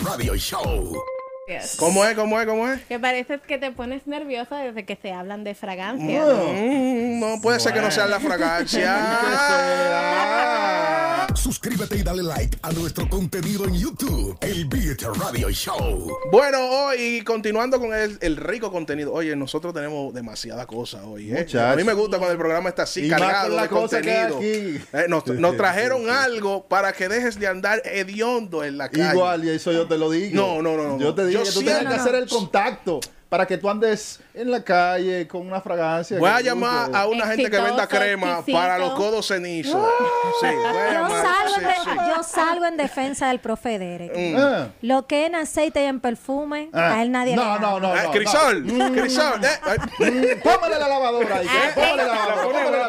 Radio Show. ¿Cómo es? ¿Cómo es? ¿Cómo es? Que parece que te pones nerviosa desde que se hablan de fragancia. Mm, no puede ser que no sea la fragancia. Suscríbete y dale like a nuestro contenido en YouTube, el Beat Radio Show. Bueno, hoy continuando con el, el rico contenido. Oye, nosotros tenemos demasiada cosa hoy. ¿eh? A mí me gusta cuando el programa está así Y más cargado con la de cosa que hay contenido. aquí. Eh, nos, nos trajeron algo para que dejes de andar hediondo en la calle. Igual, y eso yo te lo digo. No, no, no, no. Yo te dije Yo que tú tenías siento- que hacer el contacto para que tú andes en la calle con una fragancia. Voy a llamar a una gente que venda crema exquisito. para los codos cenizos. Sí, voy a Yo salgo, Sí, en de- sí. yo salgo en defensa del profe Derek. Ah. Lo que en aceite y en perfume, Ah. a él nadie no, le da. no, no, Eh, no, Crisol, no. Crisol. eh. Mm, Póngale la lavadora ahí. Ah, Póngale la lavadora. Lo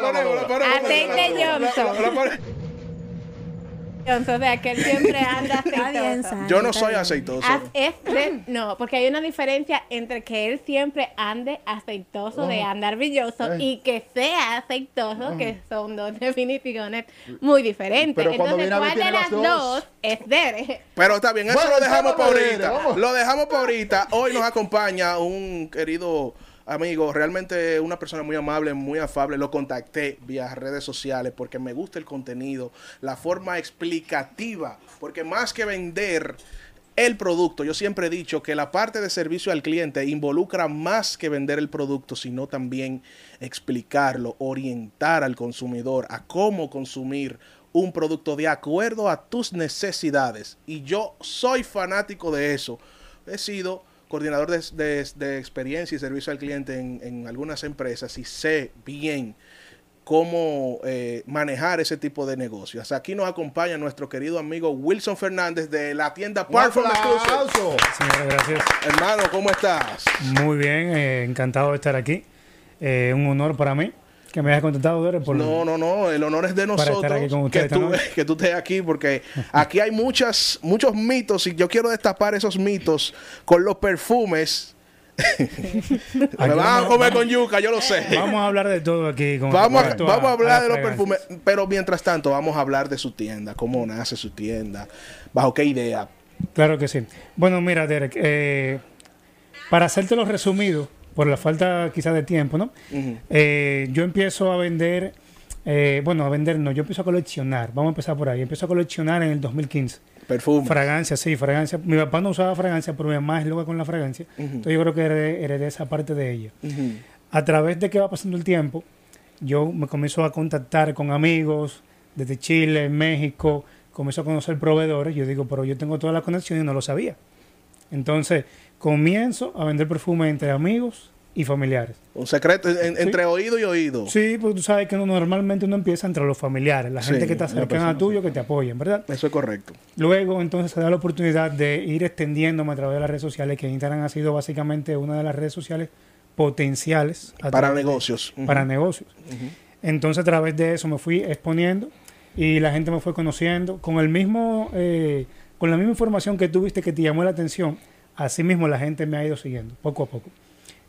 ponemos, lo- lo ponemos. Entonces, o sea, que él siempre anda aceitoso. Yo no soy aceitoso. Este, no, porque hay una diferencia entre que él siempre ande aceitoso de andar brilloso Eh. y que sea aceitoso, que son dos definiciones muy diferentes. Pero cuando Entonces, viene a ver, ¿cuál de las dos? dos. es Dere? Pero está bien, eso Bueno, lo dejamos para ahorita. Lo dejamos para ahorita. Hoy nos acompaña un querido amigo, realmente una persona muy amable, muy afable. Lo contacté vía redes sociales porque me gusta el contenido, la forma explicativa, porque más que vender el producto, yo siempre he dicho que la parte de servicio al cliente involucra más que vender el producto, sino también explicarlo, orientar al consumidor a cómo consumir un producto de acuerdo a tus necesidades. Y yo soy fanático de eso. He sido coordinador de, de- de experiencia y servicio al cliente en, en algunas empresas y sé bien cómo eh, manejar ese tipo de negocios. Aquí nos acompaña nuestro querido amigo Wilson Fernández de la tienda Parfum. Señora, gracias. Hermano, ¿cómo estás? Muy bien, eh, encantado de estar aquí. Eh, un honor para mí que me hayas contactado, Dore, por No, no, no, el honor es de nosotros que, tú, también. que tú estés aquí porque aquí hay muchas, muchos mitos y yo quiero destapar esos mitos con los perfumes. Me van a comer con yuca, yo lo sé. Vamos a hablar de todo aquí. Con Vamos, a, vamos a hablar de los perfumes, pero mientras tanto vamos a hablar de su tienda, cómo nace su tienda, bajo qué idea. Claro que sí. Bueno, mira, Derek, eh, para hacértelo resumido, por la falta quizás de tiempo, ¿no? Eh, yo empiezo a vender, eh, bueno, a vender no, yo empiezo a coleccionar, vamos a empezar por ahí, empiezo a coleccionar en el 2015. Perfume. Fragancia, sí, fragancia. Mi papá no usaba fragancia, pero mi mamá es loca con la fragancia. Entonces yo creo que heredé, heredé esa parte de ella. A través de que va pasando el tiempo, yo me comienzo a contactar con amigos desde Chile, México, comienzo a conocer proveedores. Yo digo, pero yo tengo toda la conexión y no lo sabía. Entonces comienzo a vender perfume entre amigos y familiares. Un secreto en- entre oído y oído. Sí, porque tú sabes que uno, normalmente uno empieza entre los familiares, la Sí, gente que está cercana a tuyo, que te apoyen, ¿verdad? Eso es correcto. Luego, entonces, se da la oportunidad de ir extendiéndome a través de las redes sociales, que Instagram ha sido básicamente una de las redes sociales potenciales Para de- negocios. Para negocios. Entonces, a través de eso me fui exponiendo y la gente me fue conociendo con el mismo, eh, con la misma información que tuviste que te llamó la atención. Así mismo la gente me ha ido siguiendo, poco a poco.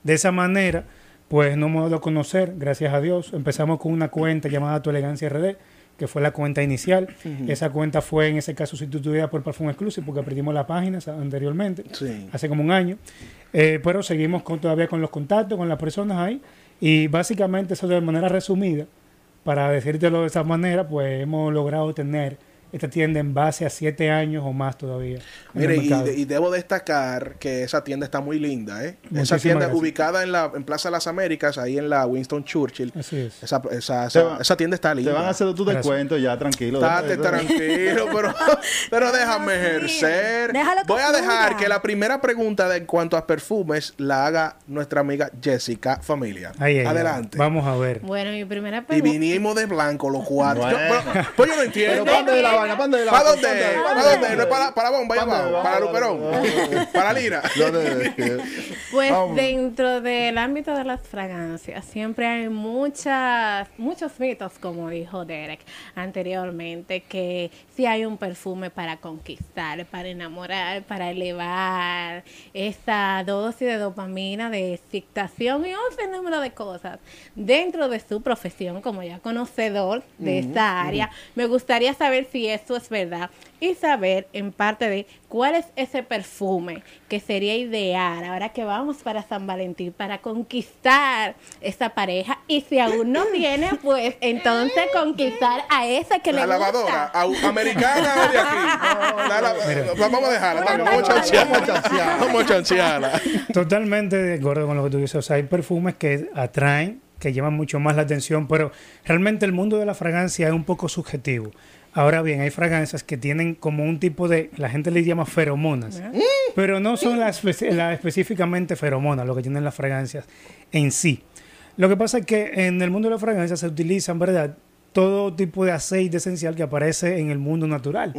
De esa manera, pues no me he dado a conocer, gracias a Dios. Empezamos con una cuenta llamada Tu Elegancia RD, que fue la cuenta inicial. Esa cuenta fue en ese caso sustituida por Parfum Exclusive, porque perdimos la página sa- anteriormente, Sí. hace como un año. Eh, pero seguimos con, todavía con los contactos, con las personas ahí. Y básicamente eso de manera resumida, para decírtelo de esa manera, pues hemos logrado tener esta tienda en base a siete años o más todavía. Mire, y, de- y debo destacar que esa tienda está muy linda, ¿eh? Esa Muchísimas tienda gracias. ubicada en la en Plaza de las Américas, ahí en la Winston Churchill. Así es. Esa, esa, esa, va- esa tienda está linda. Te van a hacer tu Gracias. descuento ya, tranquilo. Estate tranquilo, pero, pero déjame ejercer. Déjalo Voy a dejar que la primera pregunta de, en cuanto a perfumes la haga nuestra amiga Jessica Familia. Ahí, ahí, Adelante. Vamos a ver. Bueno, mi primera Y pregunta. vinimos de blanco los cuatro. Bueno. Yo- pero- pues yo no Pero entiendo. ¿Para dónde vaina? ¿Para dónde es la ¿Para vaina? dónde? ¿Para ¿Para dónde? dónde? No es para, para bomba allá ¿Para abajo, Luperón, para Lira. Pues dentro del ámbito de las fragancias siempre hay muchas muchos mitos, como dijo Derek anteriormente, que si hay un perfume para conquistar, para enamorar, para elevar esa dosis de dopamina, de excitación y un número de cosas dentro de su profesión como ya conocedor de esta área. Me gustaría saber si eso es verdad y saber en parte de cuál es ese perfume que sería ideal ahora que vamos para San Valentín para conquistar esa pareja y si aún no tiene, pues entonces conquistar a esa que La le lavadora, gusta. americana o de aquí. La la- vamos a dejarla, vamos, vamos a Vamos a chancearla. chancearla. Vamos a chancearla. Totalmente de acuerdo con lo que tú dices. O sea, hay perfumes que atraen, que llaman mucho más la atención, pero realmente el mundo de la fragancia es un poco subjetivo. Ahora bien, hay fragancias que tienen como un tipo de, la gente le llama feromonas, pero no son las las específicamente feromonas lo que tienen las fragancias en sí. Lo que pasa es que en el mundo de la fragancia se utilizan, ¿verdad? Todo tipo de aceite esencial que aparece en el mundo natural.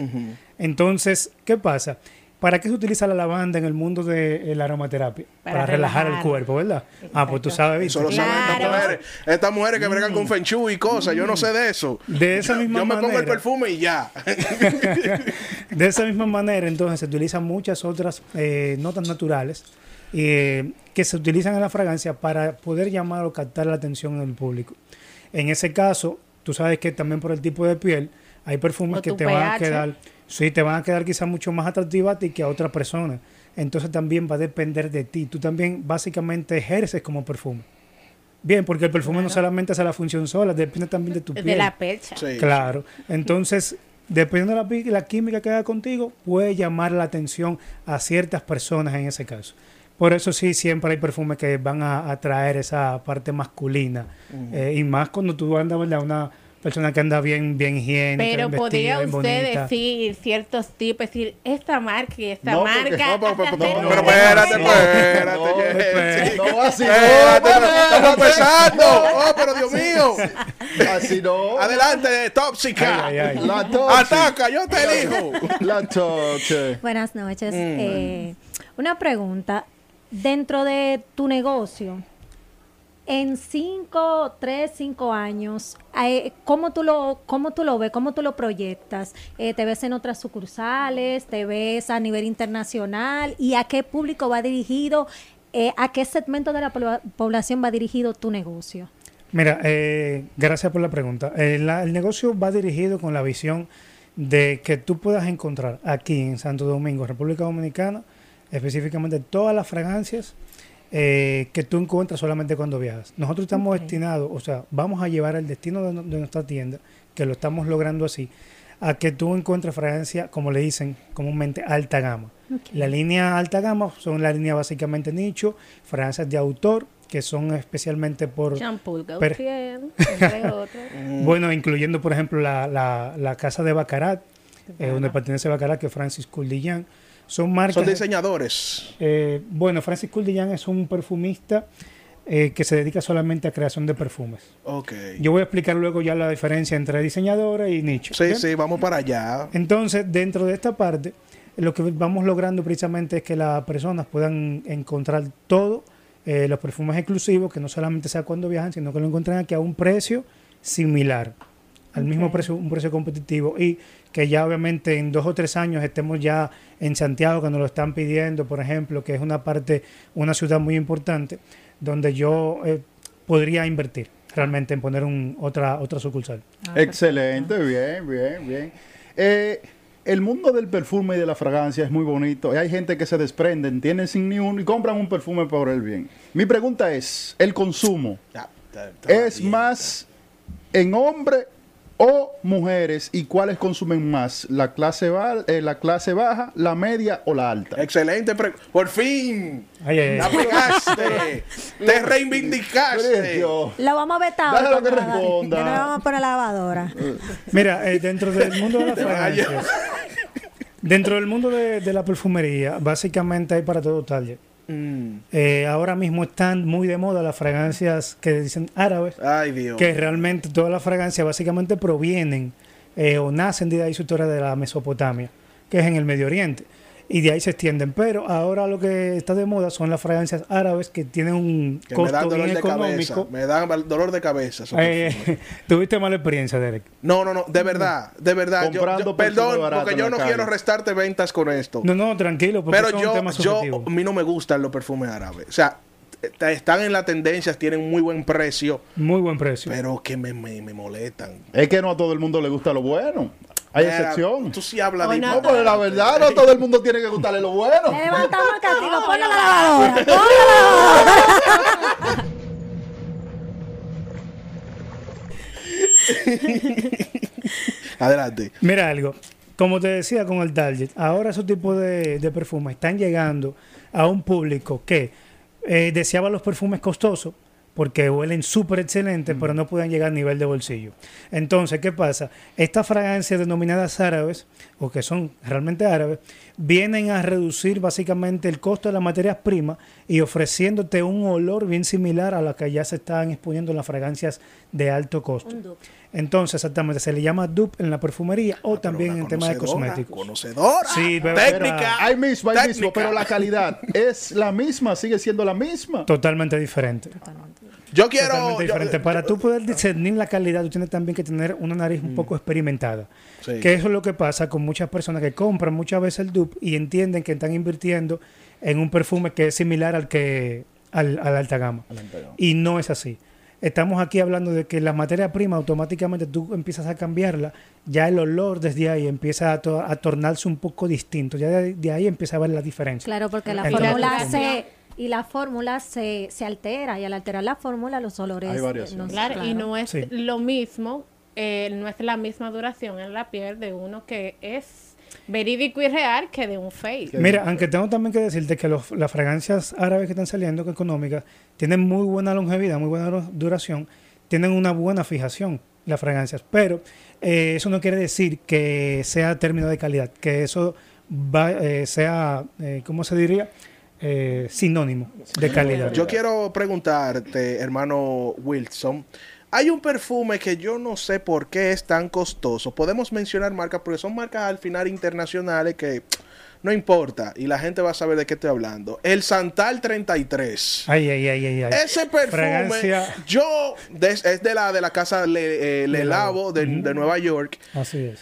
Entonces, ¿qué pasa? ¿Para qué se utiliza la lavanda en el mundo de eh, la aromaterapia? Para Para, relajar, relajar. el cuerpo, ¿verdad? Ah, pues tú sabes, ¿viste? Eso lo saben estas Claro. mujeres. Estas mujeres que bregan con Feng Shui y cosas. Yo no sé de eso. De esa misma Yo me pongo el manera. perfume y ya. De esa misma manera, entonces, se utilizan muchas otras eh, notas naturales eh, que se utilizan en la fragancia para poder llamar o captar la atención del público. En ese caso, tú sabes que también por el tipo de piel, hay perfumes O que te van a quedar, sí, te van a quedar quizás mucho más atractivas a ti que a otra persona. Entonces también va a depender de ti. Tú también básicamente ejerces como perfume. Bien, porque el perfume no solamente hace la función sola, depende también de tu piel. de la percha. Sí. Claro. Entonces, dependiendo de la química que haga contigo, puede llamar la atención a ciertas personas en ese caso. Por eso sí, siempre hay perfumes que van a atraer esa parte masculina. Eh, y más cuando tú andas, ¿verdad? Una persona que anda bien, bien higiénica, Pero bien podría vestida, usted decir ciertos tipos, decir esta marca y esta No, porque- marca. No, pero, pero, hasta pero, espérate, no, espérate, no. No, así no. Estamos empezando. Oh, pero Dios mío. Así no. Adelante, tóxica. Ay, ay, ay. La toche. Ataca, yo te elijo. La toche. Buenas noches. Eh, una pregunta. Dentro de tu negocio, en cinco, tres, cinco años, eh, ¿cómo tú lo, cómo tú lo ves? ¿Cómo tú lo proyectas? Eh, ¿Te ves en otras sucursales? ¿Te ves a nivel internacional? ¿Y a qué público va dirigido? Eh, ¿A qué segmento de la pobla- población va dirigido tu negocio? Mira, eh, gracias por la pregunta. El negocio va dirigido con la visión de que tú puedas encontrar aquí en Santo Domingo, República Dominicana, específicamente todas las fragancias eh, que tú encuentras solamente cuando viajas. Nosotros estamos destinados, o sea, vamos a llevar el destino de, nuestra tienda, que lo estamos logrando así, a que tú encuentres fragancia, como le dicen comúnmente, alta gama. La línea alta gama son la línea básicamente nicho, fragancias de autor, que son especialmente por... Shampoo Gaultier, entre otros. Bueno, incluyendo, por ejemplo, la, la, la casa de Bacarat, eh, donde pertenece Bacarat, que es Francis Couldillain. Son marcas... Son diseñadores. eh, bueno, Francis Couldillain es un perfumista eh, que se dedica solamente a creación de perfumes. Ok. Yo voy a explicar luego ya la diferencia entre diseñadores y nicho. Sí, sí, vamos para allá. Entonces, dentro de esta parte, lo que vamos logrando precisamente es que las personas puedan encontrar todo, eh, los perfumes exclusivos, que no solamente sea cuando viajan, sino que lo encuentren aquí a un precio similar, al mismo precio, un precio competitivo y que ya obviamente en dos o tres años estemos ya en Santiago, que nos lo están pidiendo, por ejemplo, que es una parte, una ciudad muy importante, donde yo eh, podría invertir realmente en poner un, otra, otra sucursal. Excelente, bien, bien, bien. Eh, el mundo del perfume y de la fragancia es muy bonito. Y hay gente que se desprenden, tienen sin ni uno y compran un perfume por el bien. Mi pregunta es, ¿el consumo Ya, está- está es bien. más en hombre o mujeres? ¿Y cuáles consumen más? ¿La clase, ba- eh, la clase baja, la media o la alta? Excelente. pre- Por fin. Ay, ay, ay. La pegaste. Te reivindicaste. Dios. Lo vamos a vetar. Que responda. Que no le vamos a poner la lavadora. Mira, eh, dentro del mundo de las fragancias, dentro del mundo de, de la perfumería, básicamente hay para todo taller. Mm. Eh, ahora mismo están muy de moda las fragancias que dicen árabes, Ay, Dios. que realmente todas las fragancias básicamente provienen eh, o nacen de ahí su historia de la Mesopotamia, que es en el Medio Oriente. Y de ahí se extienden. Pero ahora lo que está de moda son las fragancias árabes que tienen un Que me dan costo dolor bien de cabeza. económico. Me dan dolor de cabeza. Eh. Tuviste mala experiencia, Derek. No, no, no, de verdad, de verdad. Comprando yo- perdón, porque yo no calle. quiero restarte ventas con esto. No, no, tranquilo, porque pero yo, un tema yo, a mí no me gustan los perfumes árabes. O sea, están en las tendencias, tienen muy buen precio, Muy buen precio. pero que me, me, me molestan. Es que no a todo el mundo le gusta lo bueno. Hay Mira, excepción. Tú sí hablas de no. No, pero la verdad, no todo el mundo tiene que gustarle lo bueno. Levantamos el castigo, ponle la lavadora. Ponle la lavadora. Adelante. Mira algo, como te decía con el Target, ahora esos tipos de, de perfumes están llegando a un público que eh, deseaba los perfumes costosos porque huelen súper excelentes, pero no pueden llegar a nivel de bolsillo. Entonces, ¿qué pasa? Estas fragancias denominadas árabes, o que son realmente árabes, vienen a reducir básicamente el costo de las materias primas y ofreciéndote un olor bien similar a lo que ya se están exponiendo en las fragancias de alto costo. Un dupe. Entonces, exactamente, se le llama dupe en la perfumería o Ah, también en una temas de cosméticos. Conocedora. Sí, pero- técnica. Hay mismo, hay mismo, pero la calidad es la misma, sigue siendo la misma. Totalmente diferente. Yo quiero. Totalmente yo- diferente. Para tú poder discernir la calidad, tú tienes también que tener una nariz un poco experimentada. Mm. Sí. Que eso es lo que pasa con muchas personas que compran muchas veces el dupe y entienden que están invirtiendo en un perfume que es similar al que al, a la alta gama. Y no es así. Estamos aquí hablando de que la materia prima automáticamente tú empiezas a cambiarla, ya el olor desde ahí empieza a, to- a tornarse un poco distinto, ya de, de ahí empieza a ver la diferencia. Claro, porque la Entonces- fórmula se y la fórmula se, se altera y al alterar la fórmula los olores Hay variaciones. no Claro, y no es Sí. lo mismo, eh, no es la misma duración en la piel de uno que es verídico y real que de un fake. Mira, aunque tengo también que decirte que los- las fragancias árabes que están saliendo, que económicas, tienen muy buena longevidad, muy buena du- duración, tienen una buena fijación las fragancias, pero eh, eso no quiere decir que sea término de calidad, que eso va, eh, sea, eh, ¿cómo se diría? Eh, sinónimo de calidad. Yo quiero preguntarte, hermano Wilson. Hay un perfume que yo no sé por qué es tan costoso. Podemos mencionar marcas porque son marcas al final internacionales que no importa y la gente va a saber de qué estoy hablando. El Santal 33. Ay, ay, ay, ay, ay. Ese perfume, Fragancia. yo es de la de la casa Le, eh, Le Labo. de, Nueva York. Así es.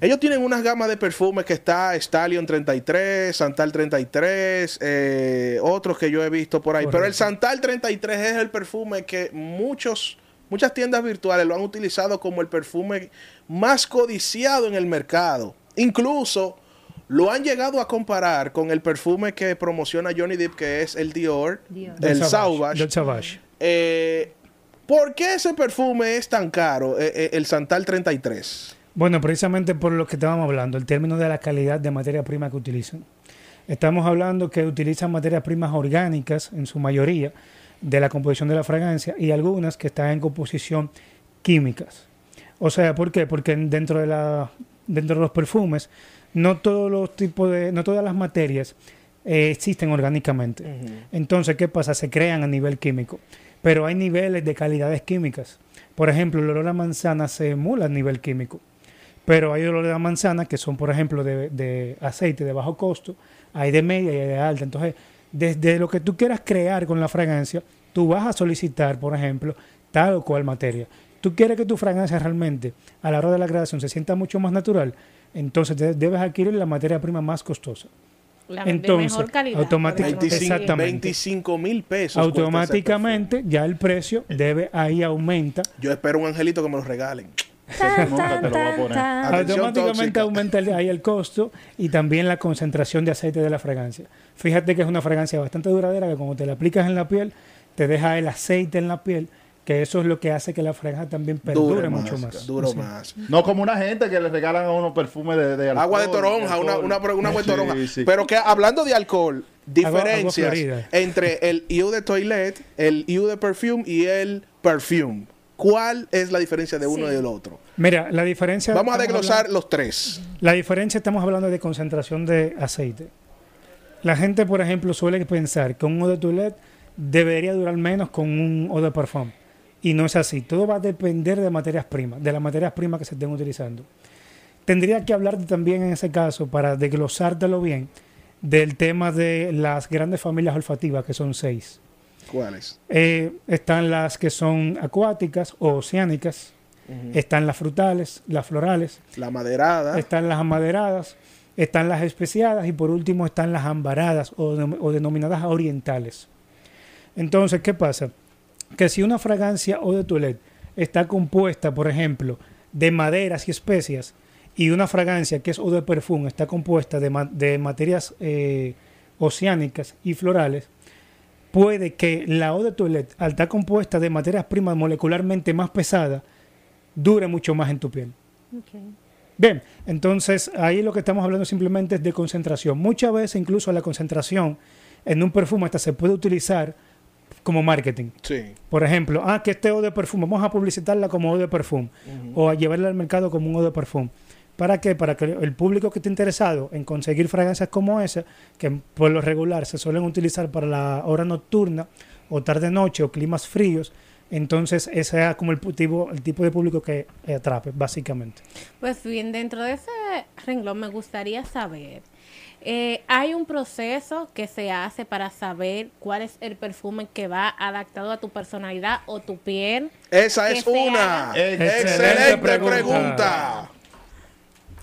Ellos tienen unas gamas de perfumes que está Stallion 33, Santal 33, eh, otros que yo he visto por ahí. Pero el. Santal 33 es el perfume que muchos, muchas tiendas virtuales lo han utilizado como el perfume más codiciado en el mercado. Incluso lo han llegado a comparar con el perfume que promociona Johnny Depp, que es el Dior, Dior. el Del Sauvage. Del. Eh, ¿Por qué ese perfume es tan caro, eh, eh, el Santal 33? Bueno, precisamente por lo que estábamos hablando, el término de la calidad de materia prima que utilizan. Estamos hablando que utilizan materias primas orgánicas en su mayoría de la composición de la fragancia y algunas que están en composición químicas. O sea, ¿por qué? Porque dentro de la dentro de los perfumes no todos los tipos de no todas las materias eh, existen orgánicamente. Entonces, ¿qué pasa? Se crean a nivel químico, pero hay niveles de calidades químicas. Por ejemplo, el olor a manzana se emula a nivel químico. Pero hay olores a manzana que son, por ejemplo, de, de aceite de bajo costo, hay de media y hay de alta. Entonces, desde lo que tú quieras crear con la fragancia, tú vas a solicitar, por ejemplo, tal o cual materia. Tú quieres que tu fragancia realmente, a la hora de la creación, se sienta mucho más natural, entonces te- debes adquirir la materia prima más costosa. La Entonces, de mejor calidad. automáticamente- por decirlo así. 25, Exactamente. 25 mil pesos. Automáticamente ya el precio debe ahí aumenta. Yo espero un angelito que me lo regalen. Tan, tan, tan. Automáticamente aumenta el- ahí el costo y también la concentración de aceite de la fragancia. Fíjate que es una fragancia bastante duradera que cuando te la aplicas en la piel, te deja el aceite en la piel, que eso es lo que hace que la fragancia también perdure Dure mucho más. Duro Sí. más. No como una gente que le regalan a uno perfume de, de alcohol, Agua de toronja, una, una, una agua de toronja. sí. Pero que hablando de alcohol, diferencias entre el eau de toilet, el eau de perfume y el perfume. ¿Cuál es la diferencia de uno Sí. y del otro? Mira, la diferencia... Vamos a desglosar hablando- los tres. La diferencia estamos hablando de concentración de aceite. La gente, por ejemplo, suele pensar que un eau de toilette debería durar menos con un eau de parfum. Y no es así. Todo va a depender de materias primas, de las materias primas que se estén utilizando. Tendría que hablarte también en ese caso, para desglosártelo bien, del tema de las grandes familias olfativas, que son seis. ¿Cuáles? Eh, están las que son acuáticas o oceánicas, están las frutales, las florales, La maderada. están las amaderadas, están las especiadas y por último están las ambaradas o, denom- o denominadas orientales. Entonces, ¿qué pasa? Que si una fragancia o de toilette está compuesta, por ejemplo, de maderas y especias y una fragancia que es eau de perfume está compuesta de, ma- de materias eh, oceánicas y florales, puede que la eau de toilette, al estar compuesta de materias primas molecularmente más pesadas, dure mucho más en tu piel. Bien, entonces ahí lo que estamos hablando simplemente es de concentración. Muchas veces incluso la concentración en un perfume hasta se puede utilizar como marketing. Sí. Por ejemplo, ah, que este eau de perfume, vamos a publicitarla como eau de perfume o a llevarla al mercado como un eau de perfume. ¿Para qué? Para que el público que esté interesado en conseguir fragancias como esa, que por lo regular se suelen utilizar para la hora nocturna o tarde-noche o climas fríos, entonces ese sea como el, tipo, el tipo de público que eh, atrape, básicamente. Pues bien, dentro de ese renglón me gustaría saber, eh, hay un proceso que se hace para saber cuál es el perfume que va adaptado a tu personalidad o tu piel. Esa es una Excelente excelente pregunta. pregunta.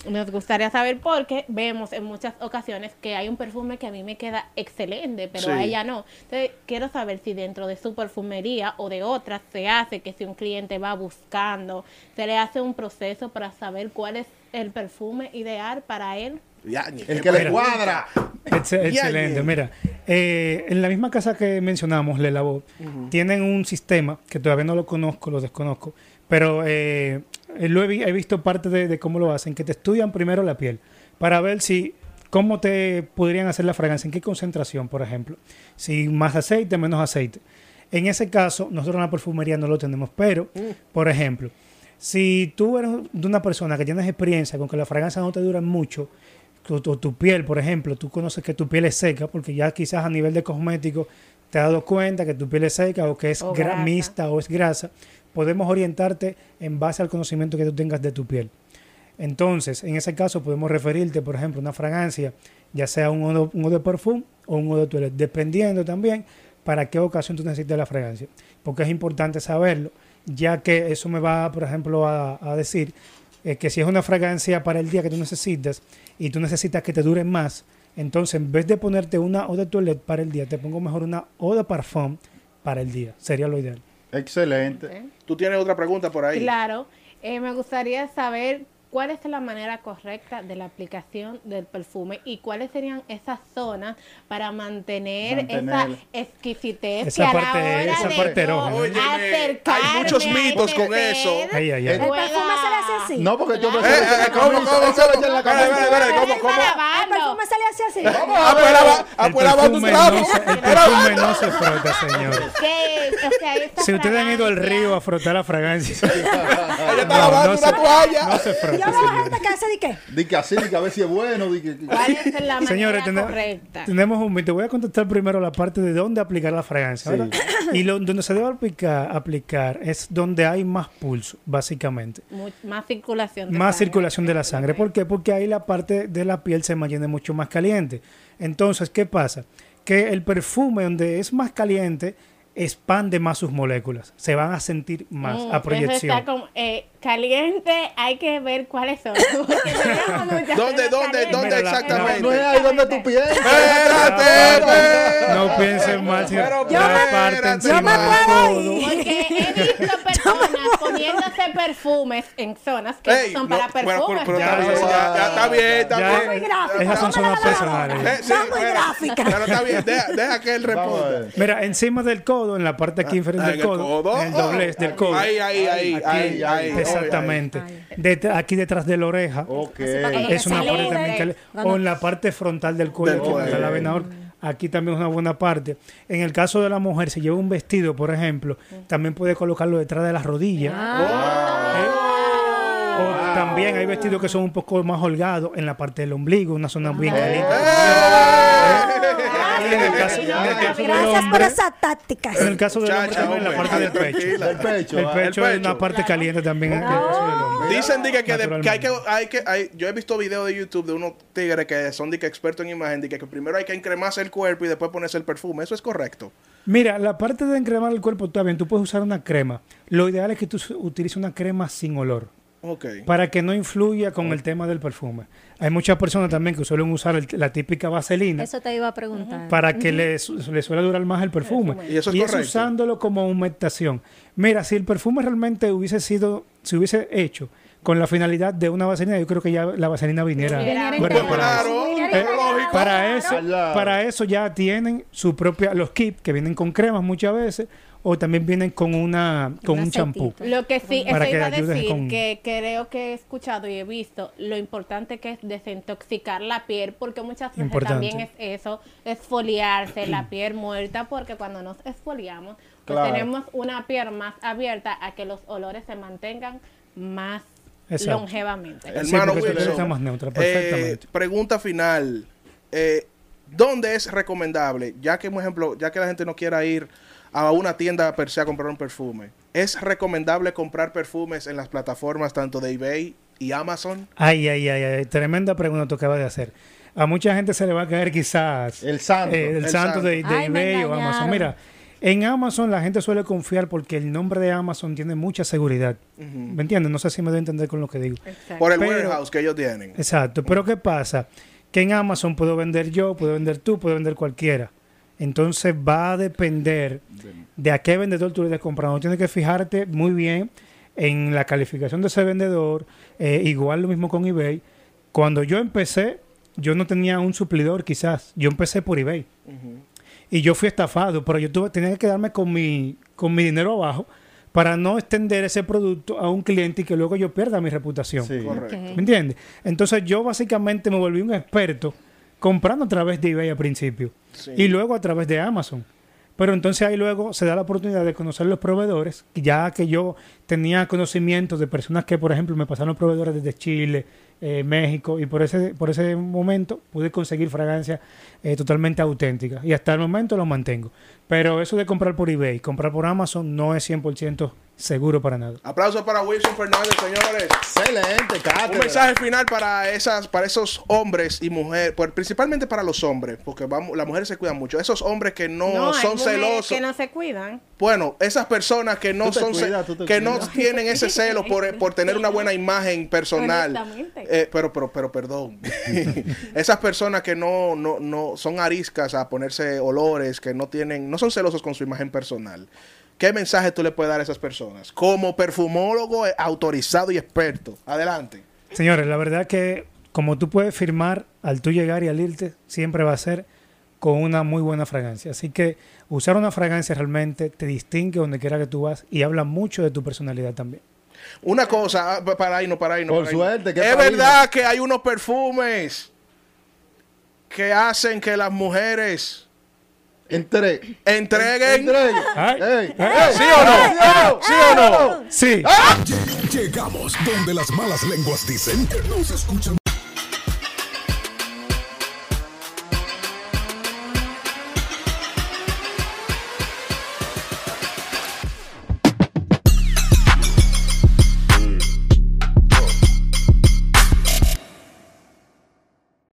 Nos gustaría saber porque vemos en muchas ocasiones que hay un perfume que a mí me queda excelente, pero Sí. a ella no. Entonces, quiero saber si dentro de su perfumería o de otras se hace que si un cliente va buscando, se le hace un proceso para saber cuál es el perfume ideal para él. Ya, ni El qué que le cuadra. Excelente, ya. mira. eh, en la misma casa que mencionamos, Le tienen un sistema que todavía no lo conozco, lo desconozco, pero eh, lo he, vi- he visto parte de, de cómo lo hacen, que te estudian primero la piel para ver si cómo te podrían hacer la fragancia, en qué concentración, por ejemplo, si más aceite, menos aceite. En ese caso, nosotros en la perfumería no lo tenemos, pero, por ejemplo, si tú eres de una persona que tienes experiencia con que la fragancia no te dura mucho, tu, tu- tu piel, por ejemplo, tú conoces que tu piel es seca, porque ya quizás a nivel de cosmético te has dado cuenta que tu piel es seca o que es O grasa. mixta o es grasa, podemos orientarte en base al conocimiento que tú tengas de tu piel. Entonces, en ese caso podemos referirte, por ejemplo, una fragancia, ya sea un eau de, perfume o un eau de toilette, dependiendo también para qué ocasión tú necesitas la fragancia. Porque es importante saberlo, ya que eso me va, por ejemplo, a, decir eh, que si es una fragancia para el día que tú necesitas y tú necesitas que te dure más, entonces en vez de ponerte una eau de toilette para el día, te pongo mejor una de parfum para el día. Sería lo ideal. Excelente. Tú tienes otra pregunta por ahí. Claro, eh, me gustaría saber cuál es la manera correcta de la aplicación del perfume y cuáles serían esas zonas para mantener, Mantener. esa exquisitez Esa que a parte- la hora esa de parte hay muchos mitos con eso. Ay, ay, ay. ¿El perfume se le hace así? No, porque yo me Eh, eh, ¿Cómo, cómo, cómo? ¿cómo, cómo? ¿El perfume se le hace así? Ah, pues ah, El pues lava perfume, no se, el perfume no se frota, Si ustedes han ido al río a frotar la fragancia, Ella está No, lavando no una se- toalla. no se Yo frota. Veo señores. gente que hace de qué. Di que así, di que a ver si es bueno. Di que, ¿Cuál es la manera Señores, tene- correcta? tenemos un mito. Voy a contestar primero la parte de dónde aplicar la fragancia. Y lo, donde se debe aplicar, aplicar es donde hay más pulso, básicamente. Más circulación. de Más sangre. circulación de la sangre. ¿Por qué? Porque ahí la parte de la piel se mantiene mucho más caliente. Entonces, ¿qué pasa? Que el perfume donde es más caliente expande más sus moléculas. Se van a sentir más Mm, a Eso proyección. está como, eh, caliente, hay que ver cuáles son. ¿Dónde, dónde, dónde exactamente? no es ahí donde tú piensas. Espérate. No piensen mal, la espérate, parte yo me puedo codo. Porque he visto personas poniéndose perfumes en zonas que Ey, son no, para pero- perfumes. pero Ya, está bien, ya, ya, está bien, está ya. Bien. gráfica. Esas son zonas personales. Eh, sí, muy espera. gráfica. Pero está bien, deja, deja que él responda. Mira, encima del codo, en la parte aquí inferior Ah, del en el codo, codo. en el doblez del codo. Ahí, ahí, ahí, Aquí, ahí, ahí. Exactamente. Aquí detrás de la oreja. Ok. Es una parte también que Bueno. o en la parte frontal del cuello, Del aquí donde está cuello. la venador. Aquí también es una buena parte. En el caso de la mujer, si lleva un vestido, por ejemplo, también puede colocarlo detrás de las rodillas. ¿Eh? O también hay vestidos que son un poco más holgados en la parte del ombligo, una zona bien caliente. Y en el caso, en el caso del Gracias por hombre, esas tácticas. en el caso del hombre Muchacha, también en la parte del pecho. El pecho. El ah. pecho es una parte caliente también en el caso del hombre. Dicen di que, hay que, Naturalmente. hay que hay, yo he visto videos de YouTube de unos tigres que son de que expertos en imagen, de que, que primero hay que encremarse el cuerpo y después ponerse el perfume. Eso es correcto. Mira, la parte de encremar el cuerpo está bien, tú puedes usar una crema. Lo ideal es que tú utilices una crema sin olor Ok. para que no influya con el tema del perfume. Hay muchas personas también que suelen usar el- la típica vaselina Eso te iba a preguntar. para que les, les suele durar más el perfume. Y eso es correcto. usándolo como humectación. Mira, si el perfume realmente hubiese sido, se hubiese hecho con la finalidad de una vaselina. Yo creo que ya la vaselina viniera. Eh, para eso, para eso ya tienen su propia, los kits que vienen con cremas muchas veces, o también vienen con una, con Un un champú. Lo que sí, eso que iba a decir, con- que creo que he escuchado y he visto lo importante que es desintoxicar la piel, porque muchas veces Importante. también es eso, esfoliarse la piel muerta, porque cuando nos esfoliamos, pues Claro. tenemos una piel más abierta a que los olores se mantengan más Exacto. longevamente. Sí, Hermano piel Wilson, más neutra, eh, perfectamente. pregunta final. Eh, ¿Dónde es recomendable? Ya que, por ejemplo, ya que la gente no quiera ir a una tienda per se a comprar un perfume, ¿es recomendable comprar perfumes en las plataformas tanto de eBay y Amazon? Ay, ay, ay, ay, tremenda pregunta tú acabas de hacer. A mucha gente se le va a caer quizás El santo. eh, el, El santo santo. de, de Ay, me eBay o Amazon. Mira, en Amazon la gente suele confiar porque el nombre de Amazon tiene mucha seguridad. ¿Me entiendes? No sé si me doy a entender con lo que digo. Exacto. Por el Pero- warehouse que ellos tienen. Exacto, pero ¿qué pasa? Que en Amazon puedo vender yo, puedo vender tú, puedo vender cualquiera. Entonces va a depender de a qué vendedor tú le estés comprando. Tienes que fijarte muy bien en la calificación de ese vendedor. eh, igual lo mismo con eBay. Cuando yo empecé, yo no tenía un suplidor quizás. Yo empecé por eBay. Y yo fui estafado, pero yo tuve, tenía que quedarme con mi, con mi dinero abajo para no extender ese producto a un cliente y que luego yo pierda mi reputación. Sí. Correcto. ¿Me entiendes? Entonces yo básicamente me volví un experto comprando a través de eBay al principio Sí. y luego a través de Amazon. Pero entonces ahí luego se da la oportunidad de conocer los proveedores, ya que yo tenía conocimiento de personas que, por ejemplo, me pasaron proveedores desde Chile, eh, México, y por ese, por ese momento pude conseguir fragancias eh, totalmente auténticas. Y hasta el momento lo mantengo. Pero eso de comprar por eBay, comprar por Amazon, no es 100% seguro para nada. Aplausos para Wilson Fernández, señores. Excelente, cátedra. Un mensaje final para esas, para esos hombres y mujeres, principalmente para los hombres, porque vamos, las mujeres se cuidan mucho. Esos hombres que no, son celosos. que no se cuidan. Bueno, esas personas que no son cuidas, que no tienen ese celo por, por tener una buena imagen personal. Eh, pero, pero, pero, perdón. Esas personas que no, no, no son ariscas a ponerse olores, que no tienen, no son celosos con su imagen personal. ¿Qué mensaje tú le puedes dar a esas personas? Como perfumólogo autorizado y experto. Adelante. Señores, la verdad que como tú puedes firmar al tú llegar y al irte, siempre va a ser con una muy buena fragancia. Así que usar una fragancia realmente te distingue donde quiera que tú vas y habla mucho de tu personalidad también. Una cosa, ah, pa- para ahí no, para ahí no. Por para suerte, qué Es verdad que hay unos perfumes que hacen que las mujeres Entre. entreguen. Entre ellos. Ay. Ey, Ay. ey, ¿Sí o no? ¿Sí o no? Sí. Llegamos donde las malas lenguas dicen que no se escuchan